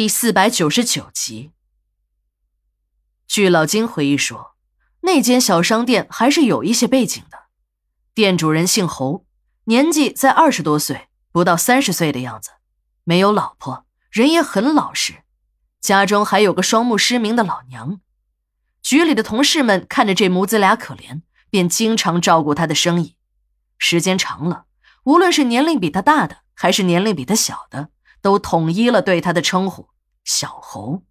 第四百九十九集。据老金回忆说，那间小商店还是有一些背景的。店主人姓侯，年纪在二十多岁，不到三十岁的样子，没有老婆，人也很老实，家中还有个双目失明的老娘。局里的同事们看着这母子俩可怜，便经常照顾他的生意。时间长了，无论是年龄比他大的，还是年龄比他小的，都统一了对他的称呼“小侯”。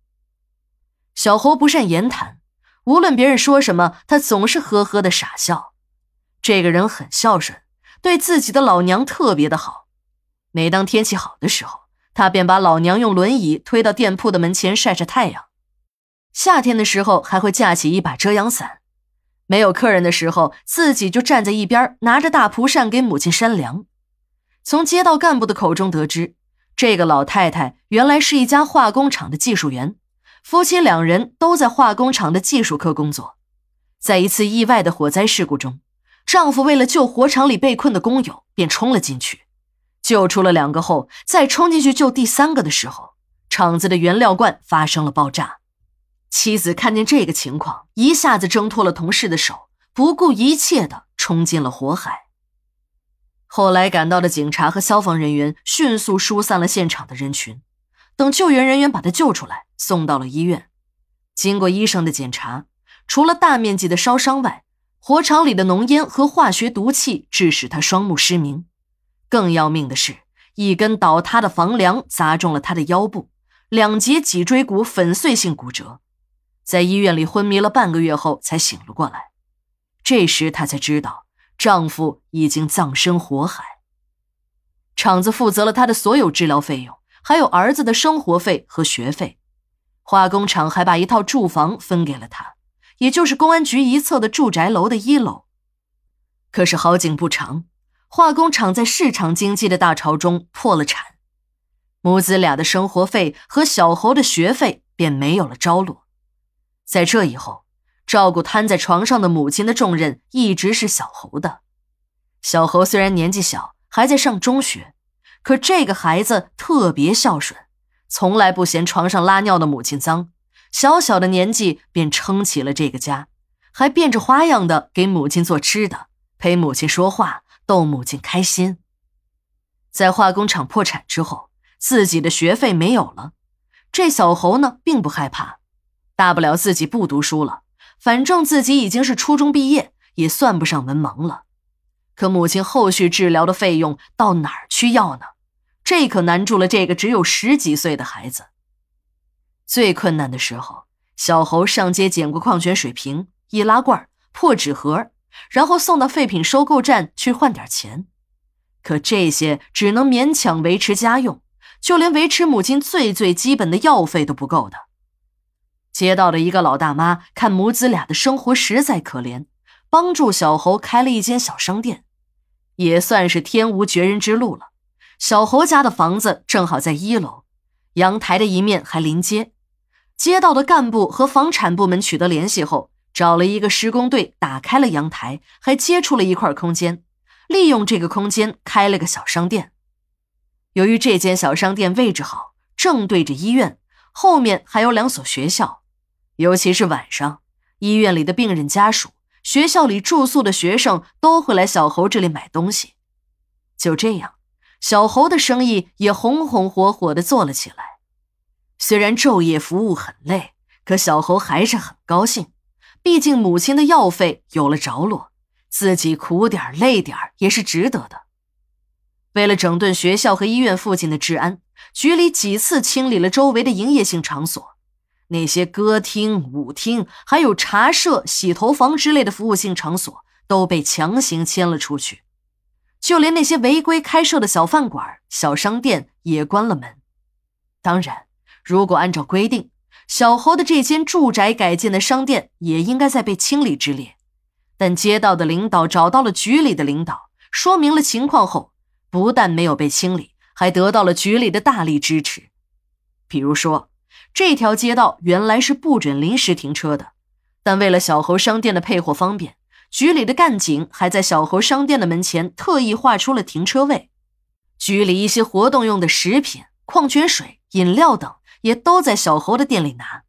小侯不善言谈，无论别人说什么，他总是呵呵的傻笑。这个人很孝顺，对自己的老娘特别的好。每当天气好的时候，他便把老娘用轮椅推到店铺的门前晒晒太阳。夏天的时候，还会架起一把遮阳伞；没有客人的时候，自己就站在一边，拿着大蒲扇给母亲扇凉。从街道干部的口中得知，这个老太太原来是一家化工厂的技术员，夫妻两人都在化工厂的技术科工作。在一次意外的火灾事故中，丈夫为了救火场里被困的工友，便冲了进去，救出了两个后，再冲进去救第三个的时候，厂子的原料罐发生了爆炸。妻子看见这个情况，一下子挣脱了同事的手，不顾一切的冲进了火海。后来赶到的警察和消防人员迅速疏散了现场的人群，等救援人员把他救出来，送到了医院。经过医生的检查，除了大面积的烧伤外，火场里的浓烟和化学毒气致使他双目失明。更要命的是，一根倒塌的房梁砸中了他的腰部，两节脊椎骨粉碎性骨折。在医院里昏迷了半个月后才醒了过来，这时他才知道丈夫已经葬身火海。厂子负责了她的所有治疗费用，还有儿子的生活费和学费。化工厂还把一套住房分给了她，也就是公安局一侧的住宅楼的一楼。可是好景不长，化工厂在市场经济的大潮中破了产，母子俩的生活费和小侯的学费便没有了着落。在这以后，照顾瘫在床上的母亲的重任一直是小侯的。小侯虽然年纪小，还在上中学，可这个孩子特别孝顺，从来不嫌床上拉尿的母亲脏。小小的年纪便撑起了这个家，还变着花样的给母亲做吃的，陪母亲说话，逗母亲开心。在化工厂破产之后，自己的学费没有了，这小侯呢，并不害怕。大不了自己不读书了，反正自己已经是初中毕业，也算不上文盲了。可母亲后续治疗的费用到哪儿去要呢？这可难住了这个只有十几岁的孩子。最困难的时候，小侯上街捡过矿泉水瓶、易拉罐、破纸盒，然后送到废品收购站去换点钱。可这些只能勉强维持家用，就连维持母亲最最基本的药费都不够的。街道的一个老大妈看母子俩的生活实在可怜，帮助小侯开了一间小商店，也算是天无绝人之路了。小侯家的房子正好在一楼，阳台的一面还临街。街道的干部和房产部门取得联系后，找了一个施工队打开了阳台，还接触了一块空间，利用这个空间开了个小商店。由于这间小商店位置好，正对着医院，后面还有两所学校。尤其是晚上，医院里的病人家属、学校里住宿的学生都会来小侯这里买东西。就这样，小侯的生意也红红火火的做了起来。虽然昼夜服务很累，可小侯还是很高兴。毕竟母亲的药费有了着落，自己苦点累点也是值得的。为了整顿学校和医院附近的治安，局里几次清理了周围的营业性场所。那些歌厅、舞厅，还有茶社、洗头房之类的服务性场所都被强行迁了出去，就连那些违规开设的小饭馆、小商店也关了门。当然，如果按照规定，小侯的这间住宅改建的商店也应该在被清理之列。但街道的领导找到了局里的领导，说明了情况后，不但没有被清理，还得到了局里的大力支持。比如说。这条街道原来是不准临时停车的，但为了小侯商店的配货方便，局里的干警还在小侯商店的门前特意划出了停车位。局里一些活动用的食品、矿泉水、饮料等也都在小侯的店里拿。